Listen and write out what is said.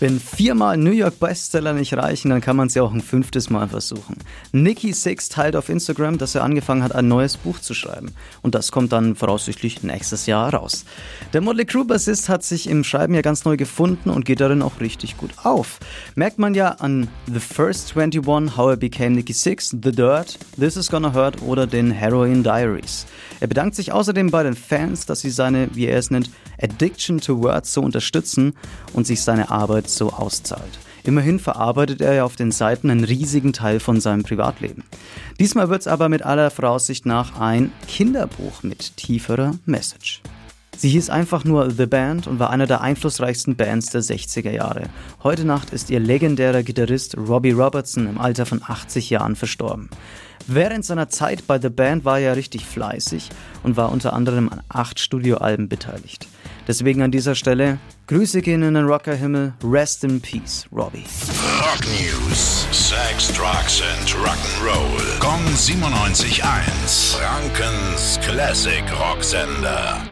Wenn viermal New York Bestseller nicht reichen, dann kann man ja auch ein fünftes Mal versuchen. Nicky Six teilt auf Instagram, dass er angefangen hat, ein neues Buch zu schreiben. Und das kommt dann voraussichtlich nächstes Jahr raus. Der Motley Crue Bassist hat sich im Schreiben ja ganz neu gefunden und geht darin auch richtig gut auf. Merkt man ja an The First 21, How I Became Nicky Six, The Dirt, This Is Gonna Hurt oder den Heroin Diaries. Er bedankt sich außerdem bei den Fans, dass sie seine, wie er es nennt, Addiction to Words so unterstützen und sich seine Arbeit so auszahlt. Immerhin verarbeitet er ja auf den Seiten einen riesigen Teil von seinem Privatleben. Diesmal wird es aber mit aller Voraussicht nach ein Kinderbuch mit tieferer Message. Sie hieß einfach nur The Band und war einer der einflussreichsten Bands der 60er Jahre. Heute Nacht ist ihr legendärer Gitarrist Robbie Robertson im Alter von 80 Jahren verstorben. Während seiner Zeit bei The Band war er richtig fleißig und war unter anderem an acht Studioalben beteiligt. Deswegen an dieser Stelle Grüße gehen in den Rockerhimmel, rest in peace, Robbie. Rock News: Sex, Drugs and Rock'n'Roll. Kong 97.1. Frankens Classic Rocksender.